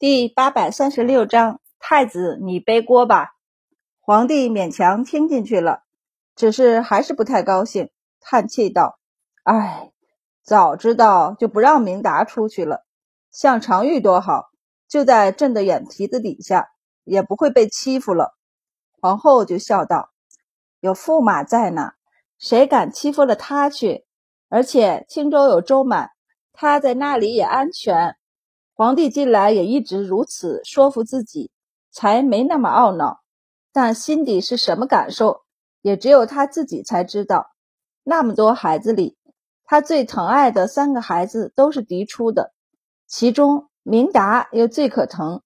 第八百三十六章，太子你背锅吧。皇帝勉强听进去了，只是还是不太高兴，叹气道：“哎，早知道就不让明达出去了。像常玉多好，就在朕的眼皮子底下，也不会被欺负了。”皇后就笑道：“有驸马在呢，谁敢欺负了他去？而且青州有周满，他在那里也安全。”皇帝近来也一直如此说服自己，才没那么懊恼。但心底是什么感受，也只有他自己才知道。那么多孩子里，他最疼爱的三个孩子都是嫡出的，其中明达又最可疼。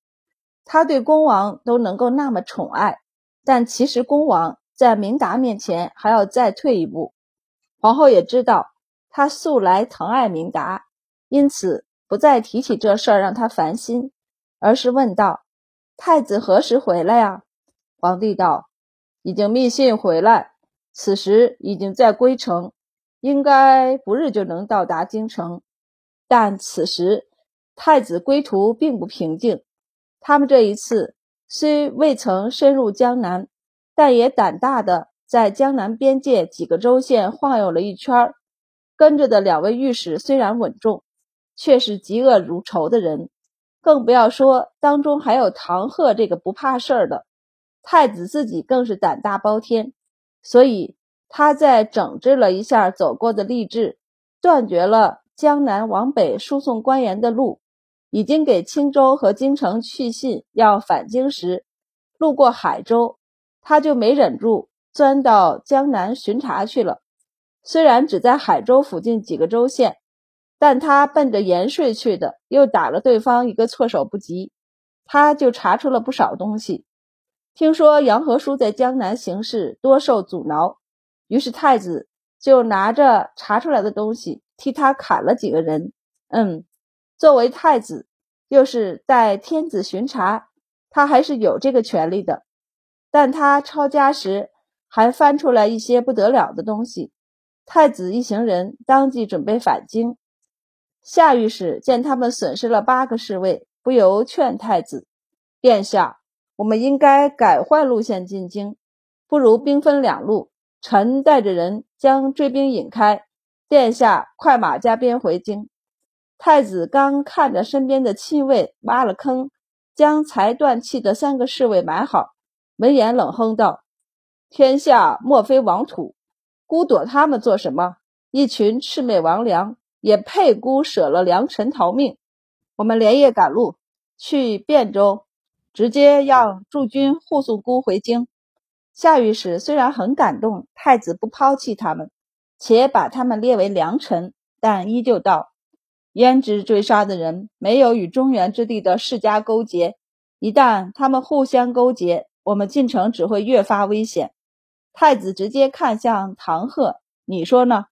他对恭王都能够那么宠爱，但其实恭王在明达面前还要再退一步。皇后也知道他素来疼爱明达，因此。不再提起这事儿让他烦心，而是问道：“太子何时回来呀？”皇帝道：“已经密信回来，此时已经在归程，应该不日就能到达京城。但此时太子归途并不平静，他们这一次虽未曾深入江南，但也胆大的在江南边界几个州县晃悠了一圈。跟着的两位御史虽然稳重。”却是嫉恶如仇的人，更不要说当中还有唐贺这个不怕事儿的太子，自己更是胆大包天。所以他在整治了一下走过的吏治，断绝了江南往北输送官员的路，已经给青州和京城去信要返京时，路过海州，他就没忍住钻到江南巡查去了。虽然只在海州附近几个州县。但他奔着盐税去的，又打了对方一个措手不及，他就查出了不少东西。听说杨和叔在江南行事多受阻挠，于是太子就拿着查出来的东西替他砍了几个人。嗯，作为太子，又是代天子巡查，他还是有这个权利的。但他抄家时还翻出来一些不得了的东西，太子一行人当即准备返京。夏御史见他们损失了八个侍卫，不由劝太子：“殿下，我们应该改换路线进京，不如兵分两路。臣带着人将追兵引开，殿下快马加鞭回京。”太子刚看着身边的亲卫挖了坑，将才断气的三个侍卫埋好，闻言冷哼道：“天下莫非王土，孤躲他们做什么？一群魑魅魍魉！”也配孤舍了良臣逃命？我们连夜赶路去汴州，直接让驻军护送孤回京。夏御史虽然很感动太子不抛弃他们，且把他们列为良臣，但依旧道：胭脂追杀的人没有与中原之地的世家勾结，一旦他们互相勾结，我们进城只会越发危险。太子直接看向唐贺，你说呢？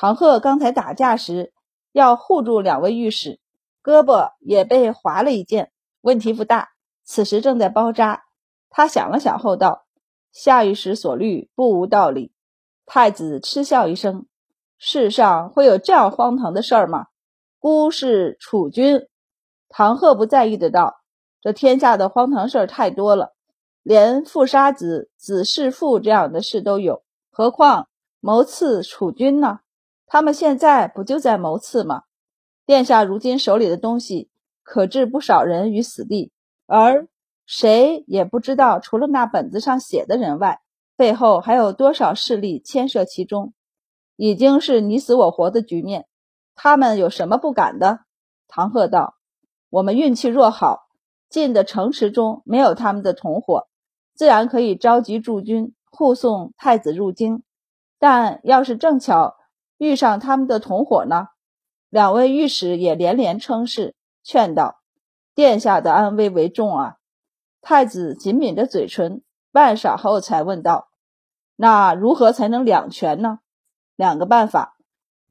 唐贺刚才打架时要护住两位御史，胳膊也被划了一剑，问题不大。此时正在包扎。他想了想后道：“夏御史所虑不无道理。”太子嗤笑一声：“世上会有这样荒唐的事儿吗？”孤是储君。唐贺不在意的道：“这天下的荒唐事儿太多了，连父杀子、子弑父这样的事都有，何况谋刺储君呢？”他们现在不就在谋刺吗？殿下如今手里的东西可置不少人于死地，而谁也不知道，除了那本子上写的人外，背后还有多少势力牵涉其中，已经是你死我活的局面。他们有什么不敢的？唐贺道：“我们运气若好，进的城池中没有他们的同伙，自然可以召集驻军护送太子入京。但要是正巧……”遇上他们的同伙呢？两位御史也连连称是，劝道：“殿下的安危为重啊！”太子紧抿着嘴唇，半晌后才问道：“那如何才能两全呢？”两个办法：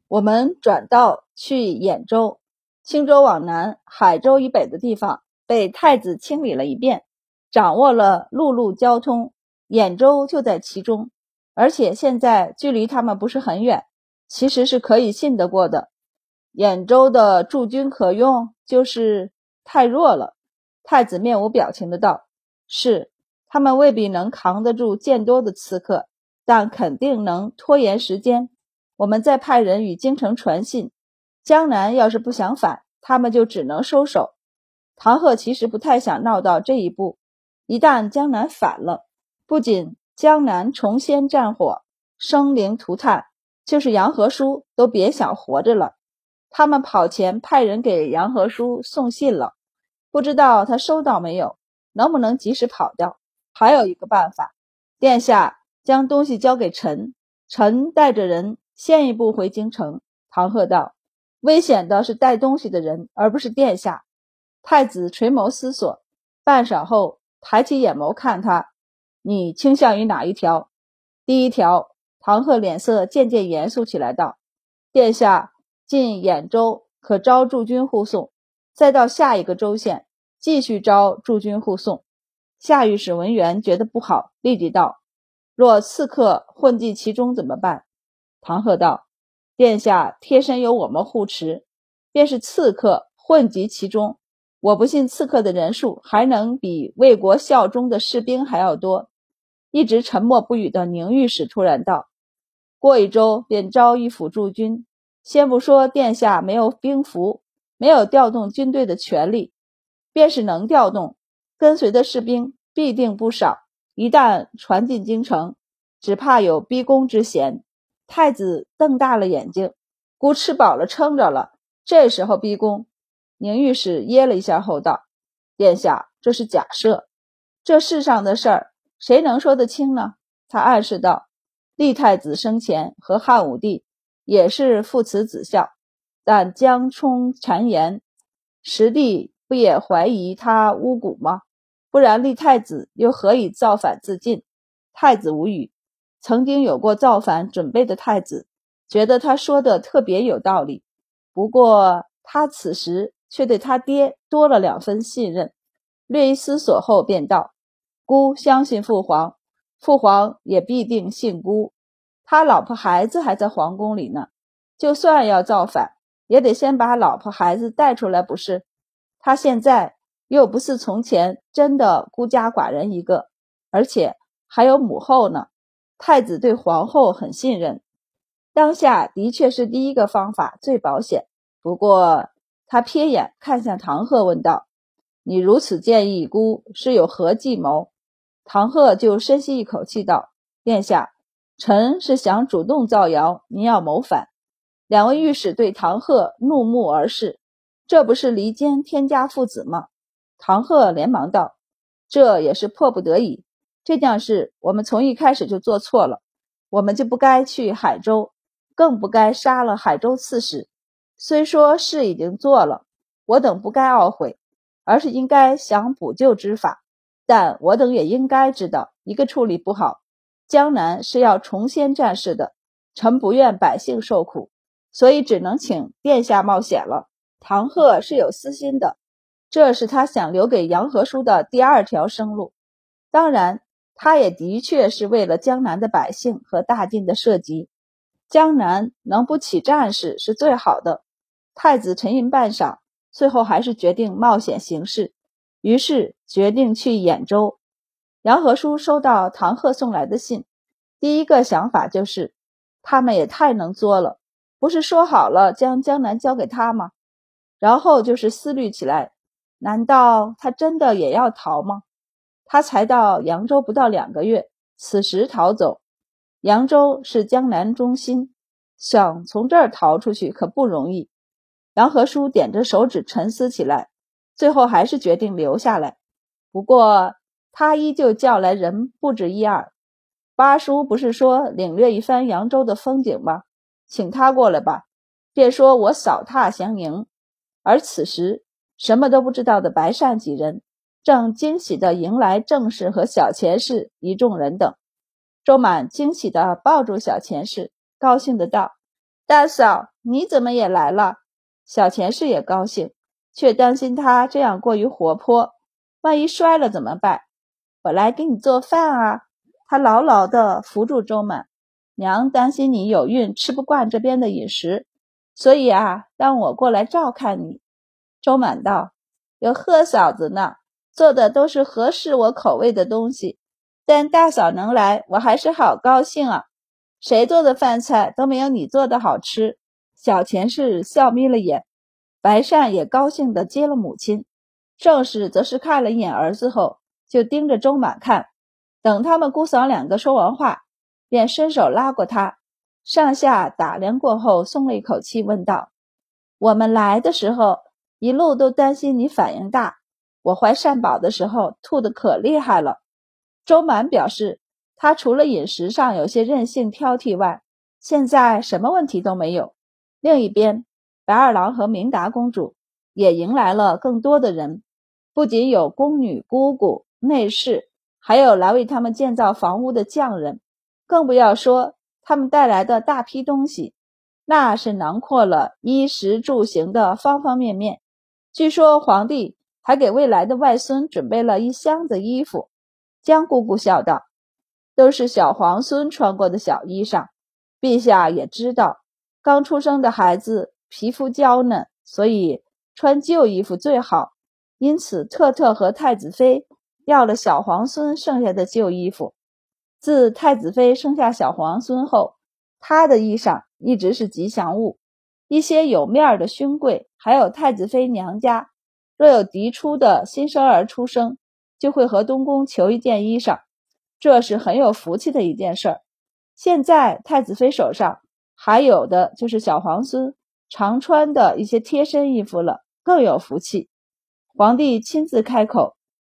我们转道去兖州，青州往南、海州以北的地方被太子清理了一遍，掌握了陆路交通，兖州就在其中，而且现在距离他们不是很远。其实是可以信得过的，兖州的驻军可用，就是太弱了。太子面无表情的道：“是，他们未必能扛得住见多的刺客，但肯定能拖延时间。我们再派人与京城传信，江南要是不想反，他们就只能收手。”唐鹤其实不太想闹到这一步，一旦江南反了，不仅江南重掀战火，生灵涂炭，就是杨和书都别想活着了。他们跑前派人给杨和书送信了，不知道他收到没有，能不能及时跑掉？还有一个办法，殿下将东西交给臣，臣带着人先一步回京城。唐鹤道：“危险的是带东西的人，而不是殿下。”太子垂眸思索，半晌后抬起眼眸看他：“你倾向于哪一条？”第一条。唐鹤脸色渐渐严肃起来，道：“殿下。”进兖州可招驻军护送，再到下一个州县继续招驻军护送。夏御史文员觉得不好，立即道：“若刺客混迹其中怎么办？”唐鹤道：“殿下贴身有我们护持，便是刺客混迹其中，我不信刺客的人数还能比为国效忠的士兵还要多。”一直沉默不语的宁御史突然道：“过一周便招一府驻军。”先不说殿下没有兵符，没有调动军队的权利，便是能调动，跟随的士兵必定不少。一旦传进京城，只怕有逼宫之嫌。太子瞪大了眼睛，姑吃饱了撑着了，这时候逼宫？宁御史噎了一下后道：“殿下，这是假设，这世上的事儿谁能说得清呢？”他暗示道：“立太子生前和汉武帝。”也是父慈子孝，但江充谗言，实帝不也怀疑他巫蛊吗？不然立太子又何以造反自尽？太子无语。曾经有过造反准备的太子，觉得他说的特别有道理。不过他此时却对他爹多了两分信任。略一思索后，便道：“孤相信父皇，父皇也必定信孤。”他老婆孩子还在皇宫里呢，就算要造反，也得先把老婆孩子带出来，不是？他现在又不是从前真的孤家寡人一个，而且还有母后呢。太子对皇后很信任，当下的确是第一个方法最保险。不过他瞥眼看向唐鹤，问道：“你如此建议孤，是有何计谋？”唐鹤就深吸一口气道：“殿下。”臣是想主动造谣，您要谋反。两位御史对唐鹤怒目而视，这不是离间天家父子吗？唐鹤连忙道：“这也是迫不得已。这件事我们从一开始就做错了，我们就不该去海州，更不该杀了海州刺史。虽说事已经做了，我等不该懊悔，而是应该想补救之法。但我等也应该知道，一个处理不好。”江南是要重新战事的，臣不愿百姓受苦，所以只能请殿下冒险了。唐鹤是有私心的，这是他想留给杨和书的第二条生路。当然，他也的确是为了江南的百姓和大晋的社稷。江南能不起战事是最好的。太子沉吟半晌，最后还是决定冒险行事，于是决定去兖州。杨和书收到唐鹤送来的信，第一个想法就是，他们也太能作了，不是说好了将江南交给他吗？然后就是思虑起来，难道他真的也要逃吗？他才到扬州不到两个月，此时逃走，扬州是江南中心，想从这儿逃出去可不容易。杨和书点着手指沉思起来，最后还是决定留下来。不过。他依旧叫来人不止一二，八叔不是说领略一番扬州的风景吗？请他过来吧，便说我扫榻相迎。而此时什么都不知道的白善几人正惊喜地迎来正氏和小钱氏一众人等。周满惊喜地抱住小钱氏，高兴的道：“大嫂，你怎么也来了？”小钱氏也高兴，却担心他这样过于活泼，万一摔了怎么办？我来给你做饭啊！他牢牢地扶住周满，娘担心你有孕吃不惯这边的饮食，所以啊，让我过来照看你。周满道：“有贺嫂子呢，做的都是合适我口味的东西。但大嫂能来，我还是好高兴啊！谁做的饭菜都没有你做的好吃。小钱氏笑眯了眼，白善也高兴地接了母亲。郑氏则是看了一眼儿子后，就盯着周满看。等他们姑嫂两个说完话，便伸手拉过他，上下打量过后，松了一口气，问道：“我们来的时候，一路都担心你反应大。我怀善宝的时候，吐的可厉害了。”周满表示，他除了饮食上有些任性挑剔外，现在什么问题都没有。另一边，白二郎和明达公主也迎来了更多的人。不仅有宫女、姑姑、内侍，还有来为他们建造房屋的匠人，更不要说他们带来的大批东西，那是囊括了衣食住行的方方面面。据说皇帝还给未来的外孙准备了一箱子衣服。江姑姑笑道：“都是小皇孙穿过的小衣裳，陛下也知道，刚出生的孩子皮肤娇嫩，所以穿旧衣服最好。”因此，特特和太子妃要了小皇孙剩下的旧衣服。自太子妃生下小皇孙后，他的衣裳一直是吉祥物。一些有面儿的勋贵，还有太子妃娘家，若有嫡出的新生儿出生，就会和东宫求一件衣裳，这是很有福气的一件事儿。现在太子妃手上还有的就是小皇孙常穿的一些贴身衣服了，更有福气。皇帝亲自开口，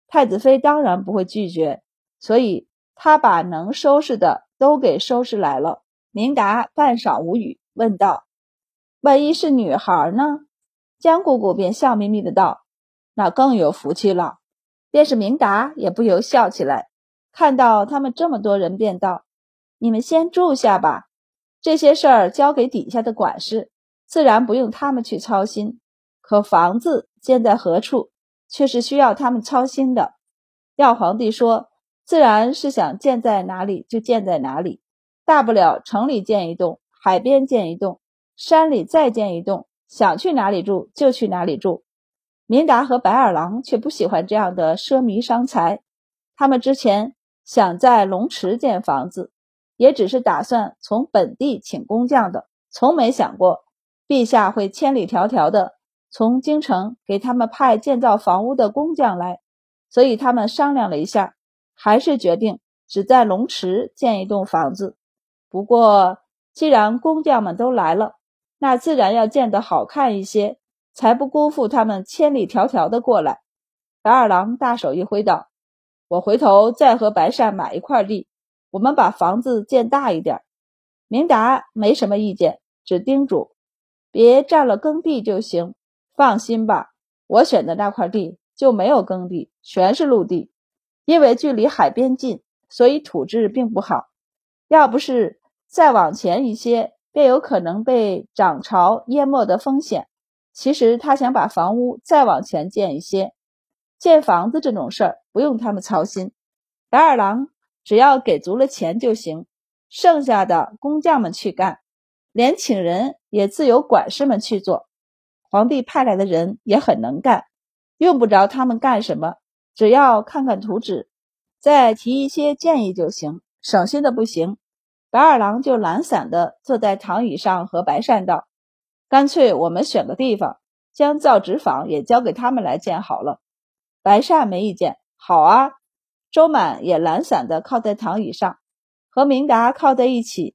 太子妃当然不会拒绝，所以他把能收拾的都给收拾来了。明达半晌无语，问道：“万一是女孩呢？”江姑姑便笑眯眯的道：“那更有福气了。”便是明达也不由笑起来，看到他们这么多人，便道：“你们先住下吧，这些事儿交给底下的管事，自然不用他们去操心。可房子……”建在何处，却是需要他们操心的。要皇帝说，自然是想建在哪里就建在哪里，大不了城里建一栋，海边建一栋，山里再建一栋，想去哪里住就去哪里住。明达和白二郎却不喜欢这样的奢靡伤财。他们之前想在龙池建房子，也只是打算从本地请工匠的，从没想过陛下会千里迢迢的。从京城给他们派建造房屋的工匠来，所以他们商量了一下，还是决定只在龙池建一栋房子。不过，既然工匠们都来了，那自然要建得好看一些，才不辜负他们千里迢迢的过来。白二郎大手一挥道：“我回头再和白善买一块地，我们把房子建大一点。”明达没什么意见，只叮嘱：“别占了耕地就行。”放心吧，我选的那块地就没有耕地，全是陆地。因为距离海边近，所以土质并不好。要不是再往前一些，便有可能被涨潮淹没的风险。其实他想把房屋再往前建一些。建房子这种事儿不用他们操心，白二郎只要给足了钱就行，剩下的工匠们去干，连请人也自有管事们去做。皇帝派来的人也很能干，用不着他们干什么，只要看看图纸，再提一些建议就行，省心的不行。白二郎就懒散的坐在躺椅上，和白善道：“干脆我们选个地方，将造纸坊也交给他们来建好了。”白善没意见，好啊。周满也懒散的靠在躺椅上，和明达靠在一起，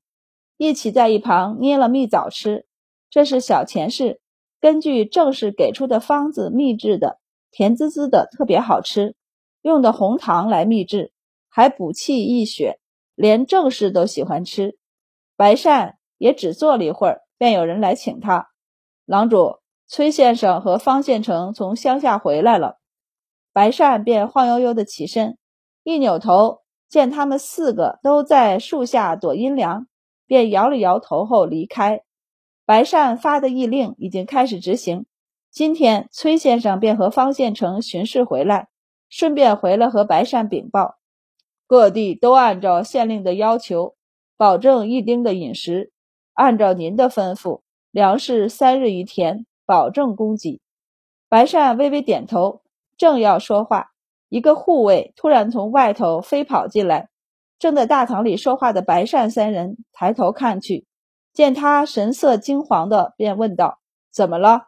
一起在一旁捏了蜜枣吃。这是小前世。根据正氏给出的方子秘制的，甜滋滋的，特别好吃。用的红糖来秘制，还补气益血，连正氏都喜欢吃。白善也只坐了一会儿，便有人来请他。郎主，崔先生和方县城从乡下回来了。白善便晃悠悠的起身，一扭头见他们四个都在树下躲阴凉，便摇了摇头后离开。白善发的谕令已经开始执行。今天崔先生便和方县城巡视回来，顺便回来和白善禀报，各地都按照县令的要求，保证一丁的饮食。按照您的吩咐，粮食三日一田，保证供给。白善微微点头，正要说话，一个护卫突然从外头飞跑进来，正在大堂里说话的白善三人抬头看去，见他神色惊惶的，便问道：“怎么了？”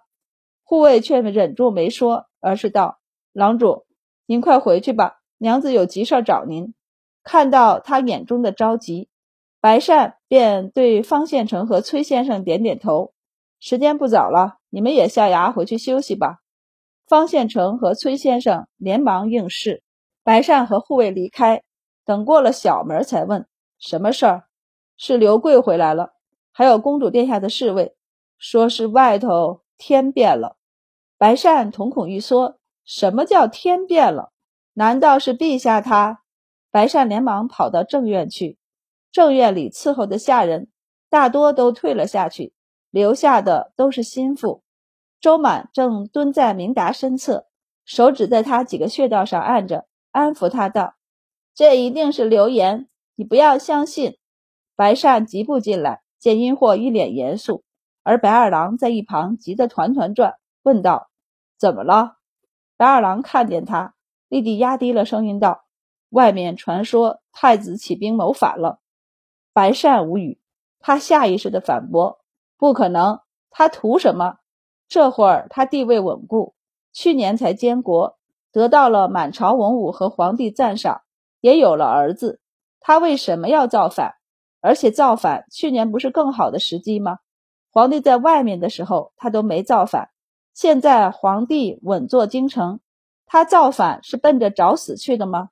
护卫却忍住没说，而是道：“郎主，您快回去吧，娘子有急事找您。”看到他眼中的着急，白善便对方献成和崔先生点点头：“时间不早了，你们也下衙回去休息吧。”方献成和崔先生连忙应是。白善和护卫离开，等过了小门，才问：“什么事儿？”是刘贵回来了，还有公主殿下的侍卫，说是外头天变了。白善瞳孔一缩：“什么叫天变了？难道是陛下他？”白善连忙跑到正院去。正院里伺候的下人大多都退了下去，留下的都是心腹。周满正蹲在明达身侧，手指在他几个穴道上按着，安抚他道：“这一定是流言，你不要相信。”白善急步进来，见阴货一脸严肃，而白二郎在一旁急得团团转。问道：“怎么了？”白二郎看见他，立即压低了声音道：“外面传说太子起兵谋反了。”白善无语，他下意识的反驳：“不可能，他图什么？这会儿他地位稳固，去年才监国，得到了满朝文武和皇帝赞赏，也有了儿子，他为什么要造反？而且造反，去年不是更好的时机吗？皇帝在外面的时候，他都没造反。”现在皇帝稳坐京城，他造反是奔着找死去的吗？